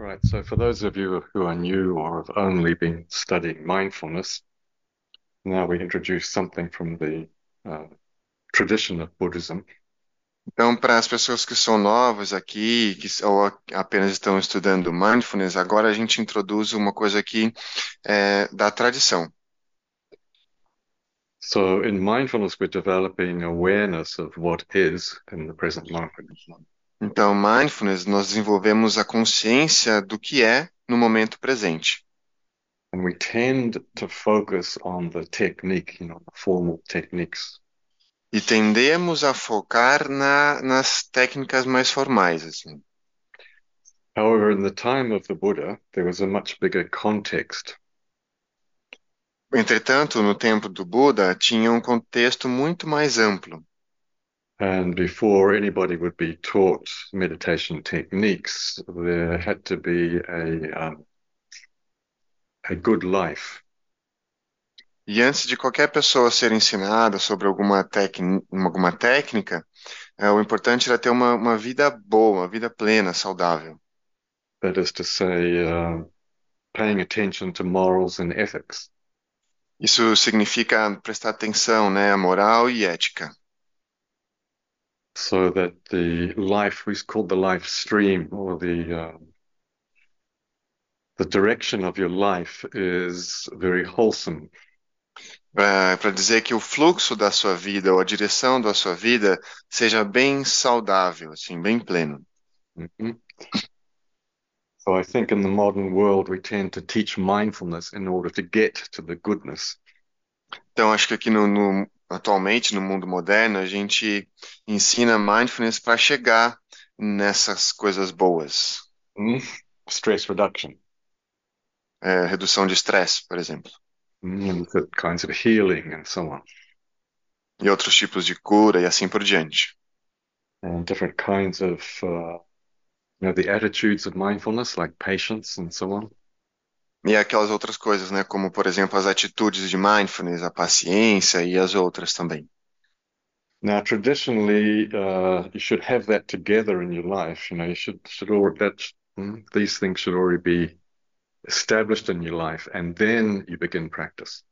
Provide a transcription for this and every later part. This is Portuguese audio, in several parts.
Right, so for those of you who are new or have only been studying mindfulness, now we introduce something from the uh, tradition of Buddhism. Então, para as pessoas que são novas aqui, que apenas estão estudando mindfulness, agora a gente introduz uma coisa aqui é, da tradição. So in mindfulness, we're developing awareness of what is in the present moment. Então, mindfulness, nós desenvolvemos a consciência do que é no momento presente. And we tend to focus on the technique, you know, the formal techniques. E tendemos a focar na, nas técnicas mais formais, assim. However, in the time of the Buddha, there was a much bigger context. Entretanto, no tempo do Buda, tinha um contexto muito mais amplo. And before anybody would be taught meditation techniques, there had to be a, um, a good life. E antes de qualquer pessoa ser ensinada sobre alguma, alguma técnica, é, o importante era ter uma, uma vida boa, uma vida plena, saudável. That is to say, uh, paying attention to morals and ethics. Isso significa prestar atenção, né, à moral e ética. So that the life, we call the life stream or the, um, the direction of your life is very wholesome. Para dizer que o fluxo da sua vida ou a direção da sua vida seja bem saudável, assim, bem pleno. Mhm. So I think in the modern world, we tend to teach mindfulness in order to get to the goodness. Então, acho que aqui no, no- atualmente, no mundo moderno, a gente ensina mindfulness para chegar nessas coisas boas. Mm. Stress reduction, É, redução de estresse, por exemplo. mm, at kinds of healing and so on, E outros tipos de cura e assim por diante. and different kinds of, uh, you know, the attitudes of mindfulness, like patience and so on. E aquelas outras coisas, né? Como, por exemplo, as atitudes de mindfulness, a paciência e as outras também. Now, traditionally, uh, you should have that together in your life. You know, you should should already that mm, these things should already be established in your life, and then you begin practice.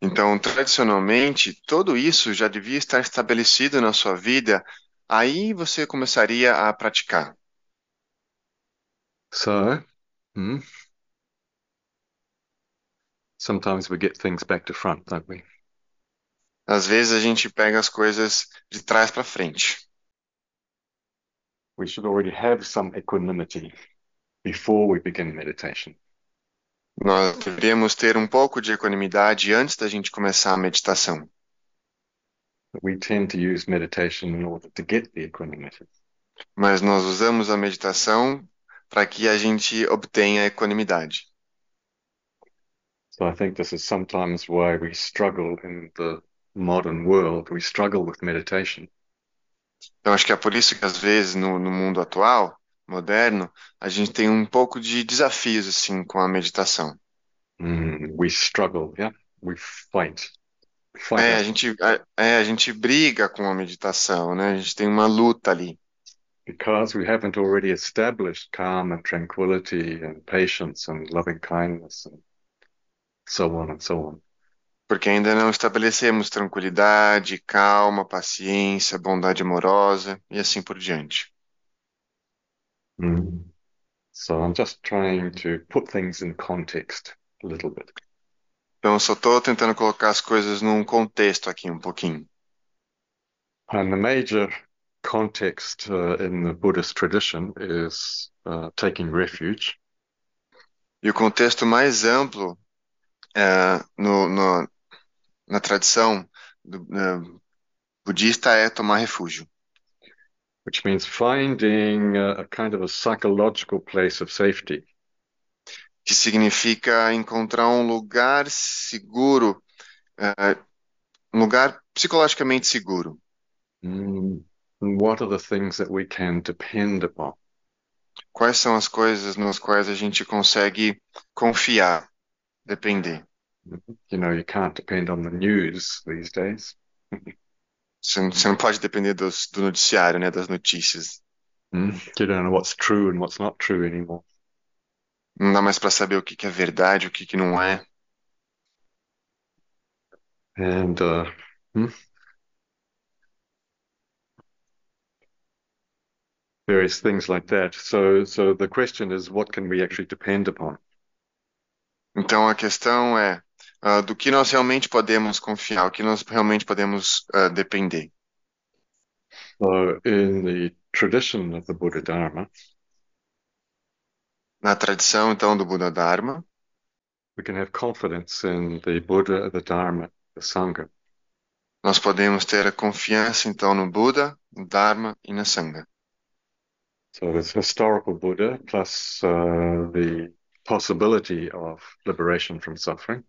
Então, tradicionalmente, tudo isso já devia estar estabelecido na sua vida, aí você começaria a praticar. So, mm, sometimes we get things back to front, don't we? Às vezes a gente pega as coisas de trás para frente. We should already have some equanimity before we begin meditation. Nós deveríamos ter um pouco de equanimidade antes da gente começar a meditação. We tend to use meditation in order to get the equanimity. Mas nós usamos a meditação para que a gente obtenha a equanimidade. So I think this is sometimes why we struggle in the modern world. We struggle with meditation Então, acho que é por isso que, às vezes, no, no mundo atual, moderno, a gente tem um pouco de desafios, assim, com a meditação. Mm, we struggle, yeah. We fight. Fight É, a gente, é, a gente briga com a meditação, né? A gente tem uma luta ali. because we haven't already established calm and tranquility and patience and loving kindness and so on and so on. Porque ainda não estabelecemos tranquilidade, calma, paciência, bondade amorosa e assim por diante. Mm. So I'm just trying to put things in context a little bit. Então, eu só estou tentando colocar as coisas num contexto aqui um pouquinho. And the major context uh, in the Buddhist tradition is uh, taking refuge. E o contexto mais amplo é, no, no- na tradição do- é, budista é tomar refúgio. which means finding a, a kind of a psychological place of safety. que significa encontrar um lugar seguro, eh, um lugar psicologicamente seguro. Mm, what are the things that we can depend upon? Quais são as coisas nas quais a gente consegue confiar, depender? You know, you can't depend on the news these days. Você não, você não pode depender dos- do noticiário, né, das notícias. Mm, you don't know what's true and what's not true anymore. Não dá mais para saber o que que é verdade, o que que não é. and uh, hmm? various things like that. So, so the question is, what can we actually depend upon? Então a questão é ah, do que nós realmente podemos confiar, o que nós realmente podemos ah, depender. So, in the tradition of the Buddha Dharma, Na tradição então do Buda Dharma, we can have confidence in the Buddha, the Dharma, the Sangha. nós podemos ter a confiança então no Buda, no Dharma e na Sangha. So, it's historical Buddha plus uh, the possibility of liberation from suffering.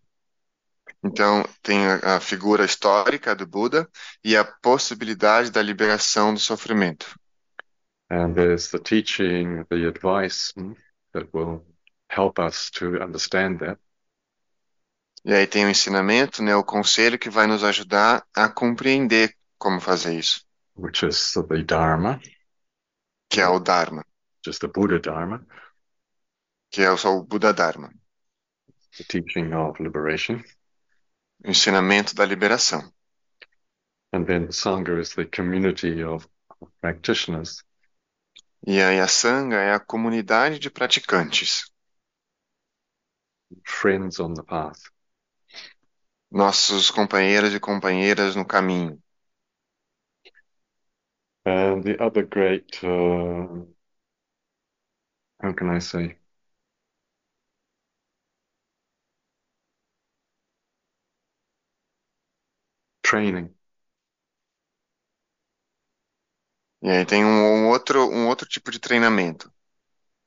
Então tem a, a figura histórica do Buda e a possibilidade da liberação do sofrimento. And there's the teaching, the advice hmm, that will help us to understand that. E aí tem o ensinamento, né, o conselho que vai nos ajudar a compreender como fazer isso, which is the Dharma, que é o Dharma, is the Buddha Dharma, que é o Buda Dharma, the teaching of liberation. o ensinamento da liberação. And then the Sangha is the community of of practitioners E aí a Sangha é a comunidade de praticantes, friends on the path. nossos companheiros e companheiras no caminho. And the other great, uh, how can I say, training E aí tem um, um outro, um outro tipo de treinamento,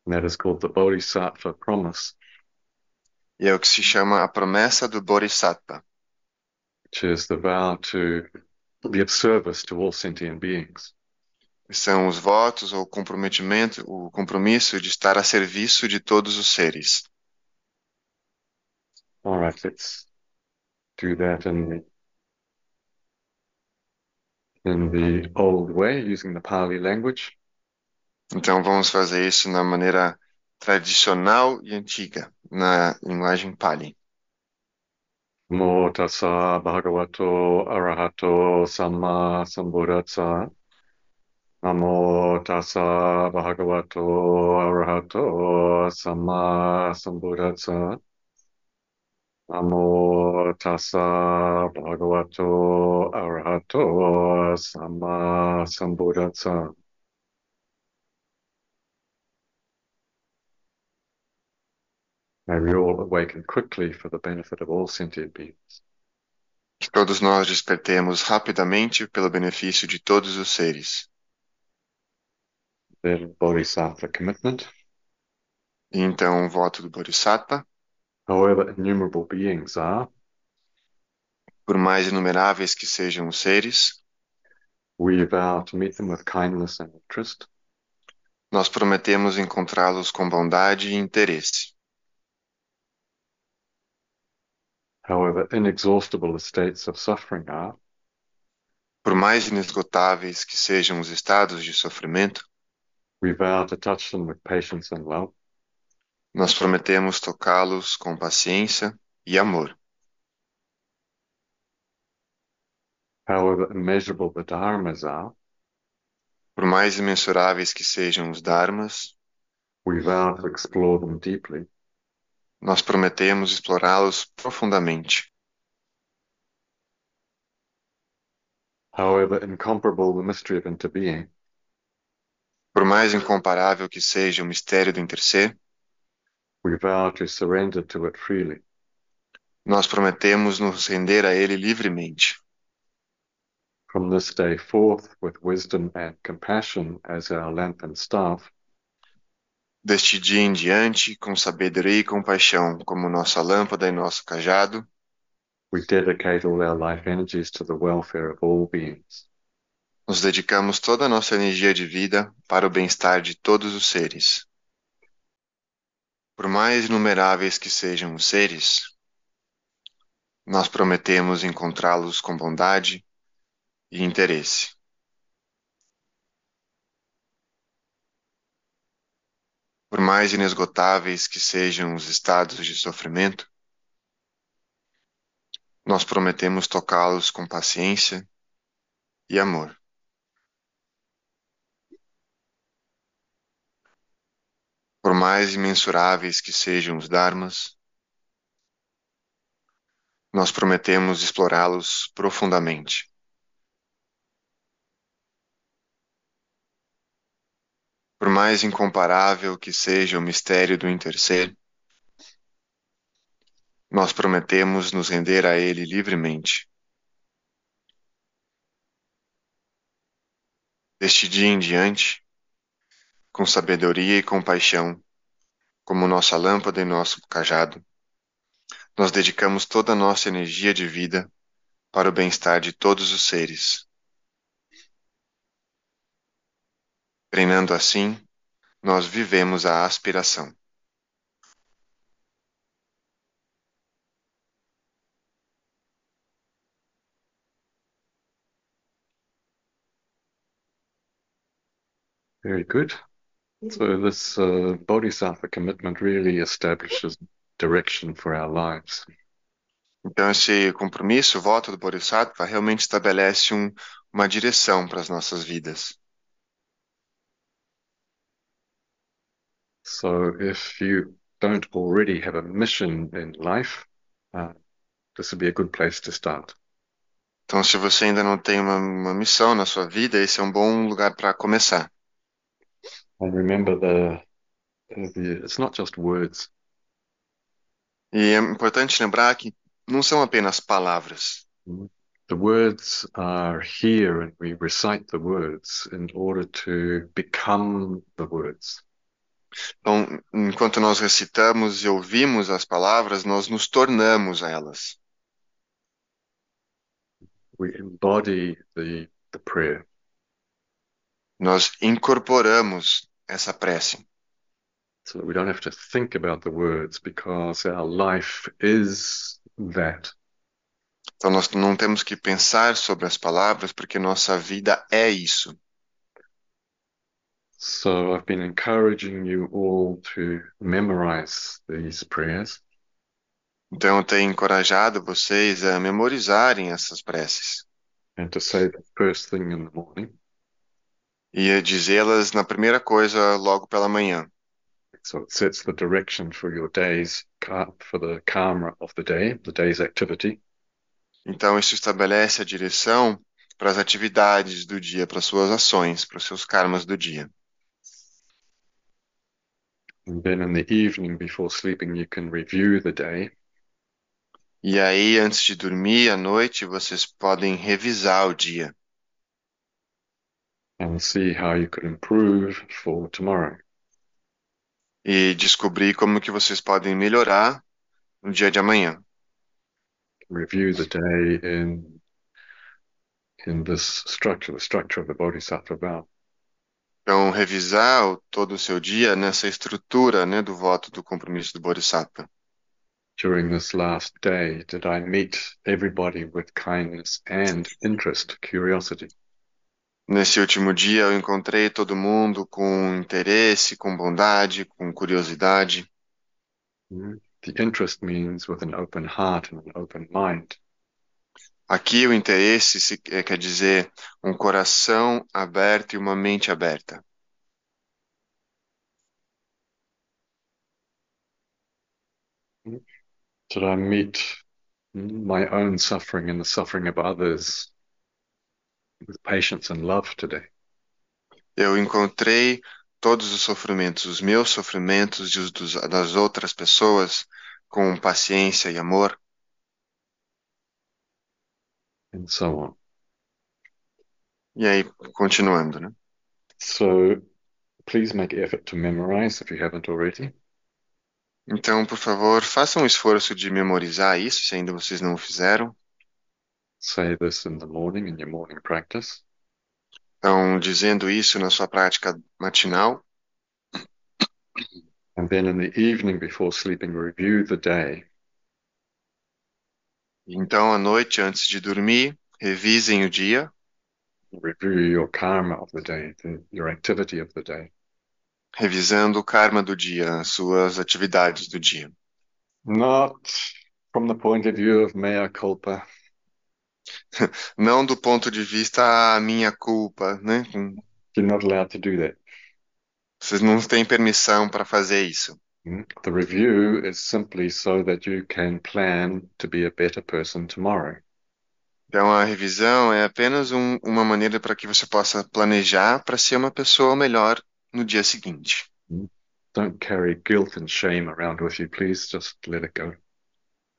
and that is called the Bodhisattva promise, e é o que se chama a promessa do Bodhisattva, which is the vow to be of service to all sentient beings. que são os votos ou comprometimento, o compromisso de estar a serviço de todos os seres. All right, let's do that in the in the old way, using the Pali language. Então vamos fazer isso na maneira tradicional e antiga, na linguagem Pali. Namo tassa bhagavato arahato samma sambuddhassa. Namo tassa bhagavato arahato samma sambuddhassa. Namo tassa bhagavato arahato samma sambuddhassa. May we all awaken quickly for the benefit of all sentient beings. Que todos nós despertemos rapidamente pelo benefício de todos os seres. Then Bodhisattva commitment. E então o voto do Bodhisattva, However innumerable beings are, por mais inumeráveis que sejam os seres, we vow to meet them with kindness and interest. nós prometemos encontrá-los com bondade e interesse. However inexhaustible the states of suffering are, Por mais inesgotáveis que sejam os estados de sofrimento, we vow to touch them with patience and love. Nós prometemos tocá-los com paciência e amor. However immeasurable the dharmas are, Por mais imensuráveis que sejam os dharmas, we vow to explore them deeply. nós prometemos explorá-los profundamente. However incomparable the mystery of interbeing, Por mais incomparável que seja o mistério do interser, we vow to surrender to it freely. nós prometemos nos render a ele livremente. From this day forth, with wisdom and compassion as our lamp and staff, Deste dia em diante, com sabedoria e compaixão como nossa lâmpada e nosso cajado, we dedicate all our life energies to the welfare of all beings. nos dedicamos toda a nossa energia de vida para o bem-estar de todos os seres. Por mais inumeráveis que sejam os seres, nós prometemos encontrá-los com bondade e interesse. Por mais inesgotáveis que sejam os estados de sofrimento, nós prometemos tocá-los com paciência e amor. Por mais imensuráveis que sejam os dharmas, nós prometemos explorá-los profundamente. Por mais incomparável que seja o mistério do interser, nós prometemos nos render a ele livremente. Deste dia em diante, com sabedoria e compaixão, como nossa lâmpada e nosso cajado, nós dedicamos toda a nossa energia de vida para o bem-estar de todos os seres. Treinando assim, nós vivemos a aspiração. Very good. So this uh, bodhisattva commitment really establishes direction for our lives. Então, esse compromisso, o voto do Bodhisattva, realmente estabelece um, uma direção para as nossas vidas. So if you don't already have a mission in life, uh, this would be a good place to start. Então, se você ainda não tem uma, uma missão na sua vida, esse é um bom lugar para começar. And remember the, the it's not just words. E é importante lembrar que não são apenas palavras. The words are here and we recite the words in order to become the words. Então, enquanto nós recitamos e ouvimos as palavras, nós nos tornamos elas. We embody the, the prayer. Nós incorporamos essa prece. so that we don't have to think about the words because our life is that. Então, nós não temos que pensar sobre as palavras, porque nossa vida é isso. So I've been encouraging you all to memorize these prayers Então, eu tenho encorajado vocês a memorizarem essas preces and to say the first thing in the morning. E a dizê-las na primeira coisa logo pela manhã. So it sets the direction for your day's for the karma of the day, the day's activity. Então, isso estabelece a direção para as atividades do dia, para as suas ações, para os seus karmas do dia. And then in the evening before sleeping, you can review the day E aí, antes de dormir à noite, vocês podem revisar o dia and see how you could improve for tomorrow. e descobrir como que vocês podem melhorar no dia de amanhã. Review the day in in this structure, the structure of the Bodhisattva vow. Então, revisar o- todo o seu dia nessa estrutura né, do voto do compromisso do Bodhisattva. During this last day, did I meet everybody with kindness and interest, curiosity? Nesse último dia, eu encontrei todo mundo com interesse, com bondade, com curiosidade. Mm. The interest means with an open heart and an open mind. Aqui, o interesse se- é, quer dizer um coração aberto e uma mente aberta. Did I meet my own suffering and the suffering of others with patience and love today? Eu encontrei todos os sofrimentos, os meus sofrimentos e os dos- das outras pessoas, com paciência e amor. And so on. E aí, continuando, né? So please make effort to memorize if you haven't already. Então, por favor, façam um esforço de memorizar isso, se ainda vocês não o fizeram. Say this in the morning in your morning practice. Então, dizendo isso na sua prática matinal. And then in the evening before sleeping, review the day Então, à noite, antes de dormir, revisem o dia, review your karma of the day, the, your activity of the day. revisando o karma do dia, as suas atividades do dia. Not from the point of view of mea culpa, Não do ponto de vista a minha culpa, né? you're not allowed to do that. Vocês não têm permissão para fazer isso. Mm. The review is simply so that you can plan to be a better person tomorrow. Então, a revisão é apenas um- uma maneira para que você possa planejar para ser uma pessoa melhor no dia seguinte. Don't carry guilt and shame around with you, please. Just let it go.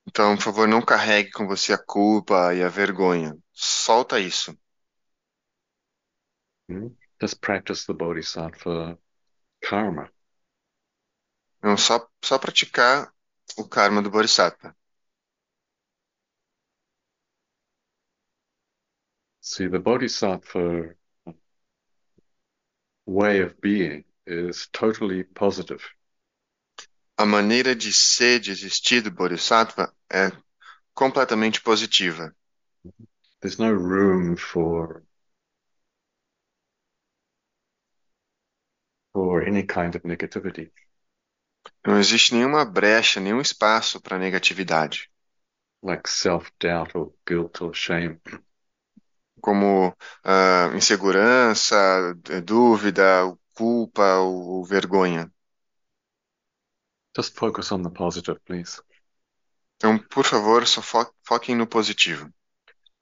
Então, por favor, não carregue com você a culpa e a vergonha. Solta isso. Just practice the bodhisattva karma. Não só, só praticar o karma do Bodhisattva. See, the bodhisattva way of being is totally positive. A maneira de ser, de existir do Bodhisattva é completamente positiva. There's no room for for any kind of negativity. Não existe nenhuma brecha, nenhum espaço para negatividade, like self-doubt or guilt or shame. como ah, insegurança, dúvida, culpa ou, ou vergonha. Just focus on the positive, please. Então, por favor, só fo foquem no positivo.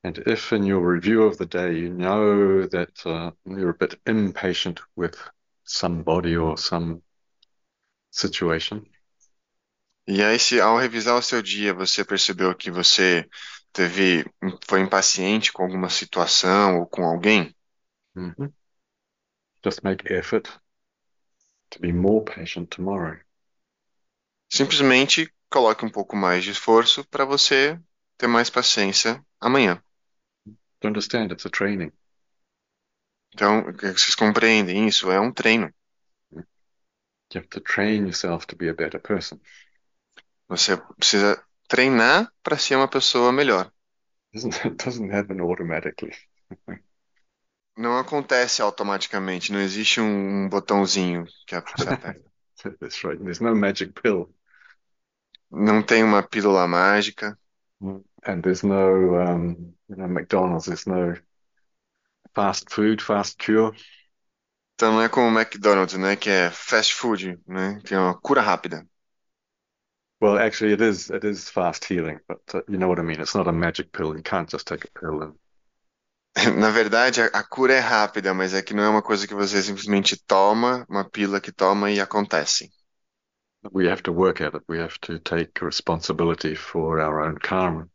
And if in your review of the day you know that uh, you're a bit impatient with somebody or some situation, E aí, se ao revisar o seu dia você percebeu que você teve, foi impaciente com alguma situação ou com alguém, mhm, just make effort to be more patient tomorrow. Simplesmente coloque um pouco mais de esforço para você ter mais paciência amanhã. To understand it's a training. Então, vocês compreendem isso? É um treino. You have to train yourself to be a better person. Você precisa treinar para ser uma pessoa melhor. Doesn't it doesn't happen automatically. Não acontece automaticamente, não existe um, botãozinho que aperta. That's right. There's no magic pill, Não tem uma pílula mágica, and there's no um, you know McDonald's. There's no fast food, fast cure. então não é como o McDonald's, né, que é fast food, né, que é uma cura rápida. Well, actually, it is it is fast healing, but uh, you know what I mean. It's not a magic pill. You can't just take a pill and Na verdade, a, a cura é rápida, mas é que não é uma coisa que você simplesmente toma, uma pílula que toma e acontece. We have to work at it. We have to take responsibility for our own karma.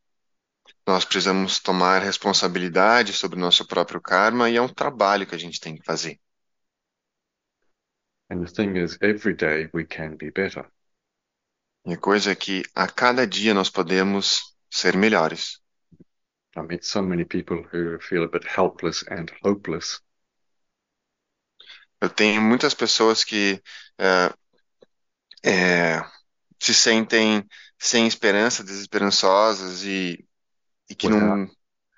Nós precisamos tomar responsabilidade sobre o nosso próprio karma e é um trabalho que a gente tem que fazer. And the thing is, every day we can be better. E a coisa é que a cada dia nós podemos ser melhores. I meet so many people who feel a bit helpless and hopeless, Eu tenho muitas pessoas que é, se sentem sem esperança, desesperançosas e, e que não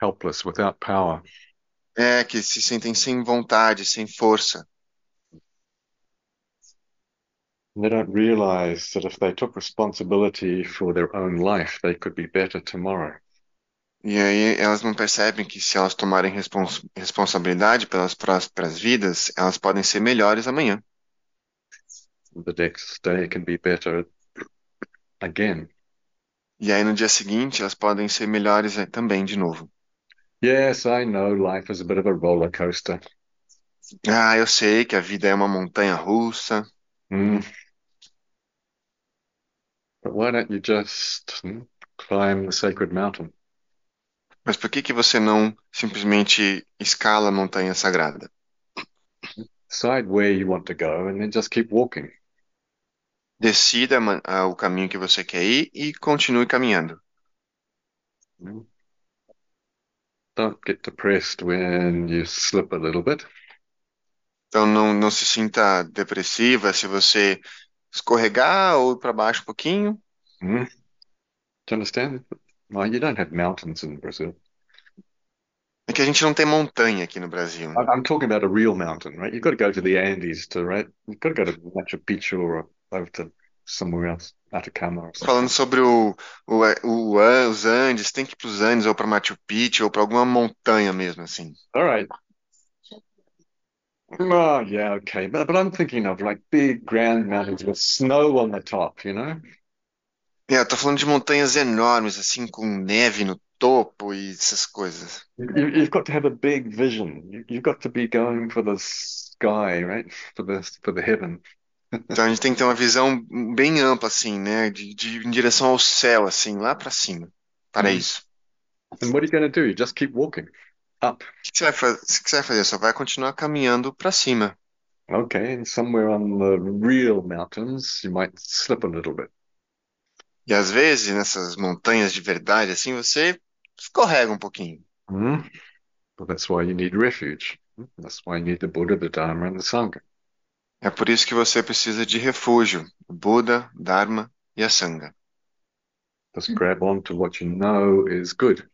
helpless without power. é que se sentem sem vontade, sem força. And they don't realize that if they took responsibility for their own life, they could be better tomorrow. E aí elas não percebem que se elas tomarem respons responsabilidade pelas próprias vidas, elas podem ser melhores amanhã. The next day can be better again. E aí no dia seguinte elas podem ser melhores eh, também de novo. Yes, I know life is a bit of a roller coaster. Ah, eu sei que a vida é uma montanha russa, Mm. But why don't you just hmm, climb the sacred mountain? mas por que que você não simplesmente escala a montanha sagrada? Decide where you want to go and then just keep walking. Decida ah, o caminho que você quer ir e continue caminhando. Don't get depressed when you slip a little bit. Então não, não se sinta depressiva se você escorregar ou ir para baixo um pouquinho. Mm. Do you understand? Well, you don't have mountains in Brazil. É que a gente não tem montanha aqui no Brasil. I- I'm talking about a real mountain, right? You've got to go to the Andes to, right? You've got to go to Machu Picchu or over to somewhere else, Atacama or something. Falando sobre o, o, o An- os Andes, tem que ir para os Andes ou para Machu Picchu ou para alguma montanha mesmo, assim. All right. Oh, yeah, okay. But, but I'm thinking of like big grand mountains with snow on the top, you know? É, eu tô falando de montanhas enormes, assim, com neve no topo e essas coisas. You, you- you've got to have a big vision. You, you've got to be going for the sky, right? For the for the heaven. Então a gente tem que ter uma visão bem ampla, assim, né? De, de- em direção ao céu, assim, lá para cima. Paraíso. And what are you going to do? You just keep walking up. O que você vai fazer? O que que você vai fazer? Só vai continuar caminhando para cima. Okay, and somewhere on the real mountains, you might slip a little bit. E às vezes, nessas montanhas de verdade, assim, você escorrega um pouquinho. Hmm? Well, that's why you need refuge. That's why you need the Buddha, the Dharma, and the Sangha. É por isso que você precisa de refúgio, o Buda, Dharma e a Sangha. Just grab on to what you know is good.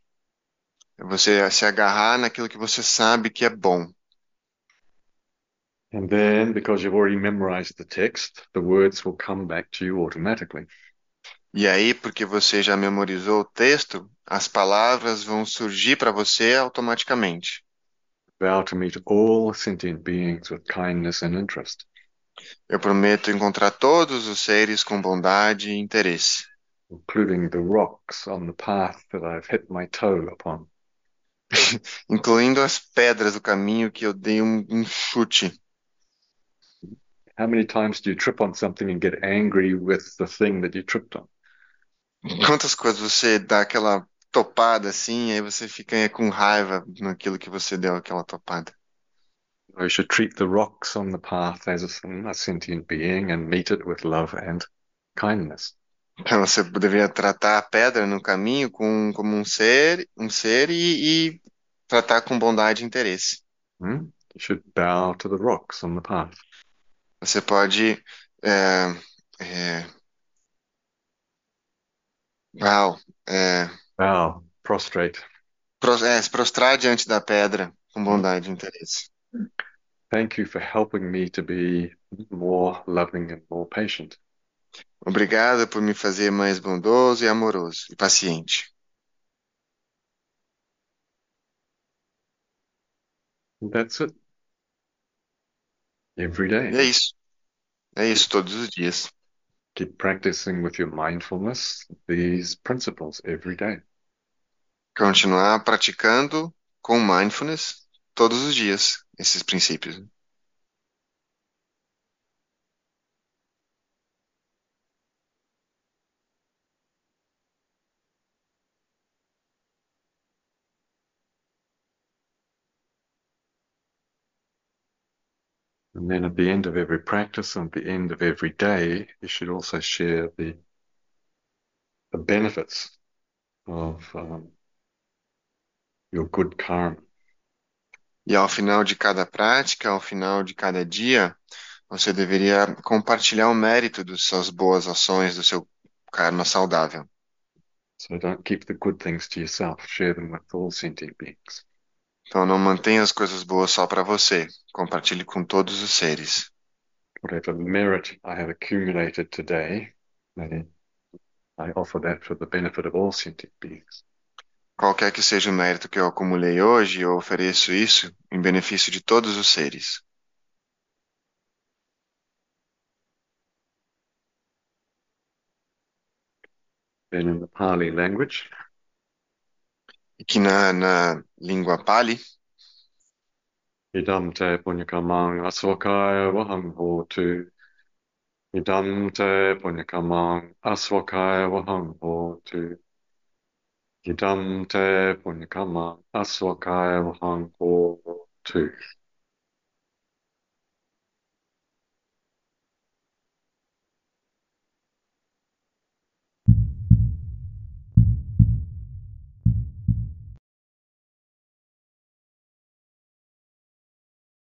É você se agarrar naquilo que você sabe que é bom. And then, because you've already memorized the text, the words will come back to you automatically. E aí, porque você já memorizou o texto, as palavras vão surgir para você automaticamente. Vow to meet all sentient beings with kindness and interest, Eu prometo encontrar todos os seres com bondade e interesse, including the rocks on the path that I've hit my toe upon. incluindo as pedras do caminho que eu dei um, um chute. How many times do you trip on something and get angry with the thing that you tripped on? Quantas coisas você dá aquela topada assim, aí você fica com raiva naquilo que você deu aquela topada. You should treat the rocks on the path as a, a sentient being and meet it with love and kindness. Então você deveria tratar a pedra no caminho com, como um ser, um ser e, e tratar com bondade e interesse. Hmm? You should bow to the rocks on the path. Você pode é, é, uau, é, Bow, prostrate. pros- é, se prostrar diante da pedra com bondade e interesse. Thank you for helping me to be more loving and more patient. Obrigado por me fazer mais bondoso e amoroso e paciente. That's it. Every E é day. isso. É isso todos os dias. Keep practicing with your mindfulness these principles every day. Continuar praticando com mindfulness todos os dias esses princípios. And then at the end of every practice and at the end of every day, you should also share the the benefits of um, your good karma. E ao final de cada prática, ao final de cada dia, você deveria compartilhar o mérito das suas boas ações, do seu karma saudável. So don't keep the good things to yourself. Share them with all sentient beings. Então não mantenha as coisas boas só para você. Compartilhe com todos os seres. Whatever merit I have accumulated today, I, I offer that for the benefit of all sentient beings. Qualquer que seja o mérito que eu acumulei hoje, eu ofereço isso em benefício de todos os seres. Then in the Pali language, Que na, na língua Pali, idam te punyakamang asvakaya vaham hotu. Idam te punyakamang asvakaya vaham hotu. Idam te punyakamang asvakaya vaham hotu.